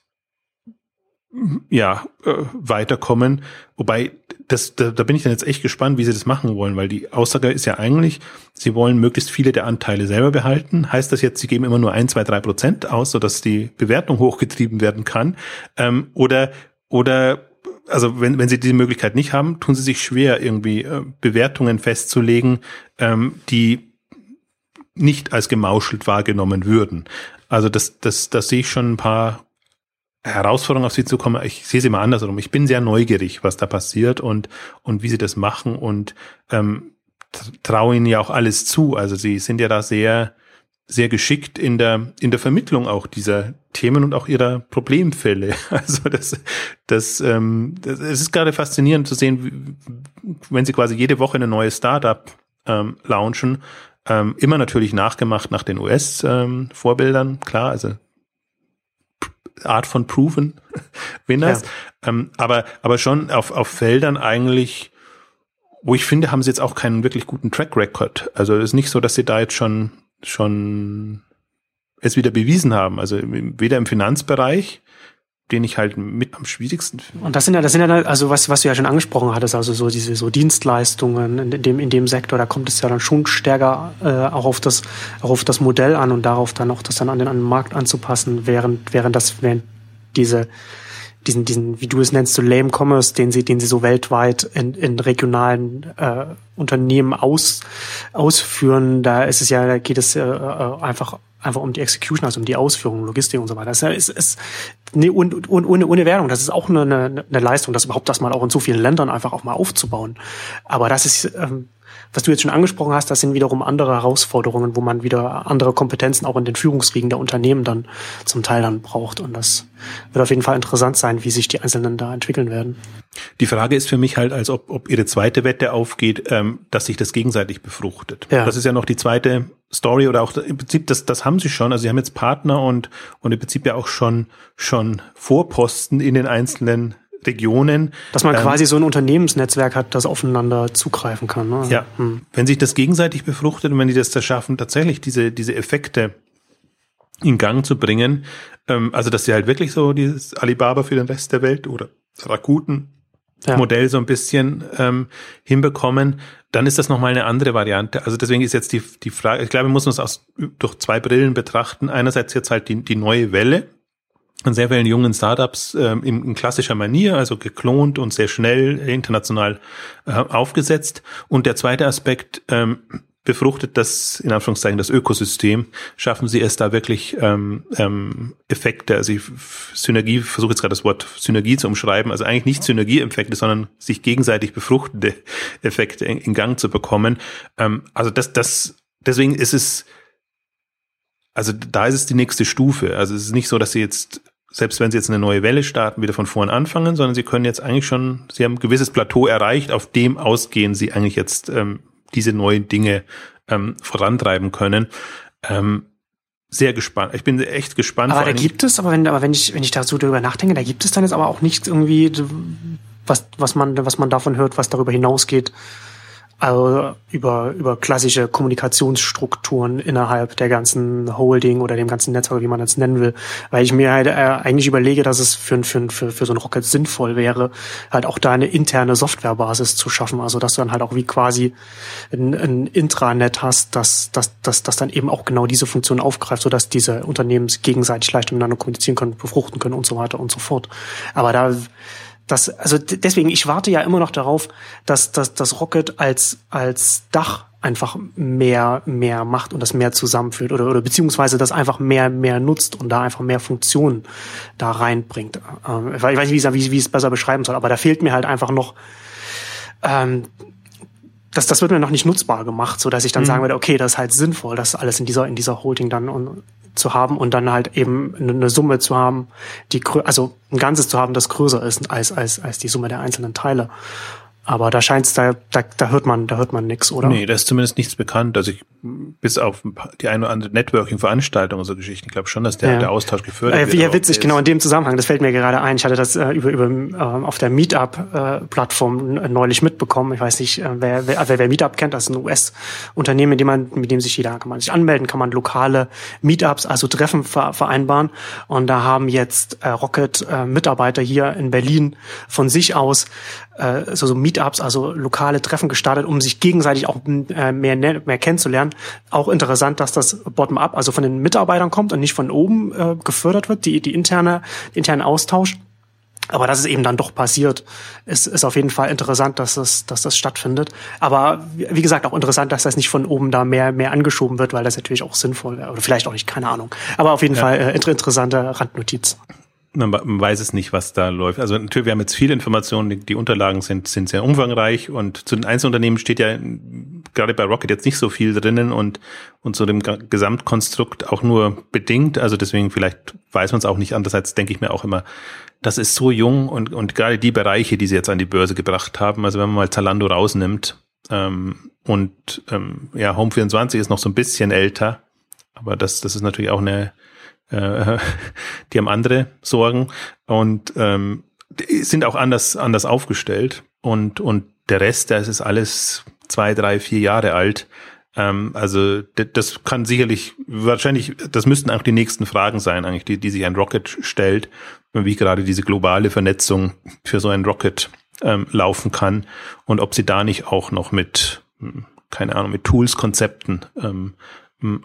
S2: ja, äh, weiterkommen. Wobei, das, da, da bin ich dann jetzt echt gespannt, wie sie das machen wollen, weil die Aussage ist ja eigentlich, sie wollen möglichst viele der Anteile selber behalten. Heißt das jetzt, sie geben immer nur ein, zwei, drei Prozent aus, sodass die Bewertung hochgetrieben werden kann? Ähm, oder, oder also wenn, wenn sie diese Möglichkeit nicht haben, tun sie sich schwer, irgendwie äh, Bewertungen festzulegen, ähm, die nicht als gemauschelt wahrgenommen würden. Also das, das, das sehe ich schon ein paar Herausforderung auf sie zukommen. Ich sehe sie mal andersrum. Ich bin sehr neugierig, was da passiert und, und wie sie das machen und ähm, traue ihnen ja auch alles zu. Also sie sind ja da sehr, sehr geschickt in der, in der Vermittlung auch dieser Themen und auch ihrer Problemfälle. Also das, das, ähm, das es ist gerade faszinierend zu sehen, wenn sie quasi jede Woche eine neue Startup ähm, launchen, ähm, immer natürlich nachgemacht nach den US-Vorbildern, ähm, klar, also Art von Proven Winners, ja. ähm, aber, aber schon auf, auf Feldern eigentlich, wo ich finde, haben sie jetzt auch keinen wirklich guten Track Record. Also es ist nicht so, dass sie da jetzt schon, schon es wieder bewiesen haben. Also weder im Finanzbereich, den ich halt mit am schwierigsten
S1: finde. Und das sind ja, das sind ja, also was, was du ja schon angesprochen hattest, also so diese so Dienstleistungen in dem, in dem Sektor, da kommt es ja dann schon stärker äh, auch auf das, auch auf das Modell an und darauf dann auch das dann an den, an den Markt anzupassen, während, während das, während diese, diesen, diesen, wie du es nennst, so Lame Commerce, den sie, den sie so weltweit in, in regionalen äh, Unternehmen aus, ausführen, da ist es ja, da geht es äh, äh einfach einfach um die Execution, also um die Ausführung, Logistik und so weiter. Das ist, ist nee, und, ohne, ohne Wertung. Das ist auch eine, eine, eine Leistung, das überhaupt das mal auch in so vielen Ländern einfach auch mal aufzubauen. Aber das ist, ähm, was du jetzt schon angesprochen hast, das sind wiederum andere Herausforderungen, wo man wieder andere Kompetenzen auch in den Führungsriegen der Unternehmen dann zum Teil dann braucht. Und das wird auf jeden Fall interessant sein, wie sich die Einzelnen da entwickeln werden.
S2: Die Frage ist für mich halt, als ob, ob ihre zweite Wette aufgeht, ähm, dass sich das gegenseitig befruchtet. Ja. Das ist ja noch die zweite Story oder auch im Prinzip, das, das haben sie schon. Also sie haben jetzt Partner und, und im Prinzip ja auch schon, schon Vorposten in den einzelnen Regionen.
S1: Dass man ähm, quasi so ein Unternehmensnetzwerk hat, das aufeinander zugreifen kann. Ne?
S2: Ja, hm. wenn sich das gegenseitig befruchtet und wenn die das da schaffen, tatsächlich diese, diese Effekte in Gang zu bringen, ähm, also dass sie halt wirklich so dieses Alibaba für den Rest der Welt oder Rakuten ja. Modell so ein bisschen ähm, hinbekommen, dann ist das nochmal eine andere Variante. Also deswegen ist jetzt die, die Frage, ich glaube, wir müssen uns aus, durch zwei Brillen betrachten. Einerseits jetzt halt die, die neue Welle, an sehr vielen jungen Startups ähm, in, in klassischer Manier, also geklont und sehr schnell international äh, aufgesetzt. Und der zweite Aspekt, ähm, befruchtet das, in Anführungszeichen, das Ökosystem, schaffen sie es da wirklich ähm, ähm, Effekte, also ich, Synergie, versuche jetzt gerade das Wort Synergie zu umschreiben, also eigentlich nicht Synergieeffekte, sondern sich gegenseitig befruchtende Effekte in, in Gang zu bekommen. Ähm, also das, das, deswegen ist es, also da ist es die nächste Stufe. Also es ist nicht so, dass sie jetzt selbst wenn sie jetzt eine neue Welle starten, wieder von vorn anfangen, sondern sie können jetzt eigentlich schon, sie haben ein gewisses Plateau erreicht, auf dem ausgehen sie eigentlich jetzt ähm, diese neuen Dinge ähm, vorantreiben können. Ähm, sehr gespannt. Ich bin echt gespannt.
S1: Aber da gibt es, aber wenn, aber wenn ich, wenn ich da so darüber nachdenke, da gibt es dann jetzt aber auch nichts irgendwie, was, was man, was man davon hört, was darüber hinausgeht, also über, über klassische Kommunikationsstrukturen innerhalb der ganzen Holding oder dem ganzen Netzwerk, wie man das nennen will. Weil ich mir halt äh, eigentlich überlege, dass es für, für, für, für so ein Rocket sinnvoll wäre, halt auch da eine interne Softwarebasis zu schaffen. Also dass du dann halt auch wie quasi ein, ein Intranet hast, dass, dass, dass, dass dann eben auch genau diese Funktion aufgreift, sodass diese Unternehmen gegenseitig leicht miteinander kommunizieren können, befruchten können und so weiter und so fort. Aber da das, also deswegen, ich warte ja immer noch darauf, dass, dass dass Rocket als, als Dach einfach mehr, mehr macht und das mehr zusammenführt oder, oder beziehungsweise das einfach mehr, mehr nutzt und da einfach mehr Funktionen da reinbringt. Ähm, ich weiß nicht, wie, wie ich es besser beschreiben soll, aber da fehlt mir halt einfach noch, ähm, das, das wird mir noch nicht nutzbar gemacht, so dass ich dann mhm. sagen würde, okay, das ist halt sinnvoll, das alles in dieser, in dieser Holding dann und, zu haben und dann halt eben eine Summe zu haben, die, also ein Ganzes zu haben, das größer ist als, als, als die Summe der einzelnen Teile. Aber da scheint's da, da, da hört man, da hört man nix, oder?
S2: Nee, da ist zumindest nichts bekannt. Also ich, bis auf die eine oder andere Networking-Veranstaltung und so Geschichten, ich glaube schon, dass der, ja. der Austausch gefördert
S1: äh, wird. Ja, witzig, genau in dem Zusammenhang. Das fällt mir gerade ein. Ich hatte das äh, über, über äh, auf der Meetup-Plattform äh, neulich mitbekommen. Ich weiß nicht, äh, wer, wer, wer, wer Meetup kennt, das ist ein US-Unternehmen, mit dem man, mit dem sich jeder kann man sich anmelden, kann man lokale Meetups, also Treffen ver vereinbaren. Und da haben jetzt äh, Rocket äh, Mitarbeiter hier in Berlin von sich aus äh, so, so Meetups, also lokale Treffen gestartet, um sich gegenseitig auch äh, mehr, mehr kennenzulernen. Auch interessant, dass das bottom-up, also von den Mitarbeitern kommt und nicht von oben äh, gefördert wird, die, die interne, die interne Austausch. Aber dass es eben dann doch passiert, ist, ist auf jeden Fall interessant, dass das, dass das stattfindet. Aber wie gesagt, auch interessant, dass das nicht von oben da mehr, mehr angeschoben wird, weil das natürlich auch sinnvoll wäre. Oder vielleicht auch nicht, keine Ahnung. Aber auf jeden ja. Fall äh, interessante Randnotiz.
S2: Man, man weiß es nicht, was da läuft. Also natürlich, wir haben jetzt viele Informationen, die, die Unterlagen sind, sind sehr umfangreich und zu den Einzelunternehmen steht ja gerade bei Rocket jetzt nicht so viel drinnen und, und zu dem Gesamtkonstrukt auch nur bedingt. Also deswegen vielleicht weiß man es auch nicht. Andererseits denke ich mir auch immer, das ist so jung und, und gerade die Bereiche, die sie jetzt an die Börse gebracht haben, also wenn man mal Zalando rausnimmt ähm, und ähm, ja, Home24 ist noch so ein bisschen älter, aber das, das ist natürlich auch eine äh, die haben andere Sorgen und ähm, sind auch anders, anders aufgestellt. Und, und der Rest, das ist alles zwei, drei, vier Jahre alt. Ähm, also das kann sicherlich, wahrscheinlich, das müssten auch die nächsten Fragen sein, eigentlich, die, die sich ein Rocket stellt, wie gerade diese globale Vernetzung für so ein Rocket ähm, laufen kann und ob sie da nicht auch noch mit, hm, keine Ahnung, mit Tools-Konzepten ähm,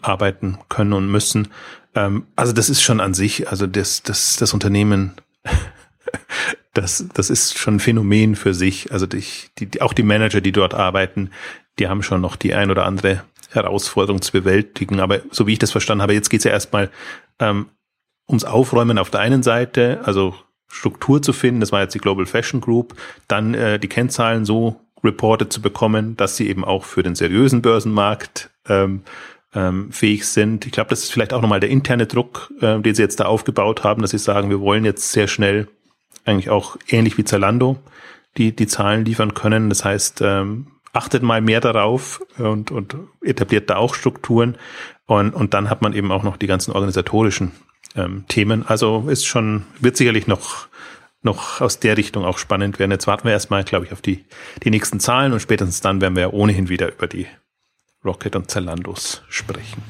S2: arbeiten können und müssen. Ähm, also das ist schon an sich, also das, das, das Unternehmen, das, das ist schon ein Phänomen für sich. Also die, die, auch die Manager, die dort arbeiten, die haben schon noch die ein oder andere Herausforderung zu bewältigen. Aber so wie ich das verstanden habe, jetzt geht es ja erstmal ähm, ums Aufräumen auf der einen Seite, also Struktur zu finden, das war jetzt die Global Fashion Group, dann äh, die Kennzahlen so reported zu bekommen, dass sie eben auch für den seriösen Börsenmarkt ähm, ähm, fähig sind. Ich glaube, das ist vielleicht auch nochmal der interne Druck, äh, den sie jetzt da aufgebaut haben, dass sie sagen, wir wollen jetzt sehr schnell eigentlich auch ähnlich wie Zalando die, die Zahlen liefern können. Das heißt, ähm, achtet mal mehr darauf und, und etabliert da auch Strukturen. Und, und dann hat man eben auch noch die ganzen organisatorischen ähm, Themen. Also ist schon, wird sicherlich noch, noch aus der Richtung auch spannend werden. Jetzt warten wir erstmal, glaube ich, auf die, die nächsten Zahlen und spätestens dann werden wir ja ohnehin wieder über die Rocket und Zalandos sprechen.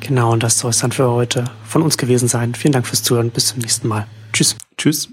S1: Genau, und das soll es dann für heute von uns gewesen sein. Vielen Dank fürs Zuhören. Bis zum nächsten Mal. Tschüss.
S2: Tschüss.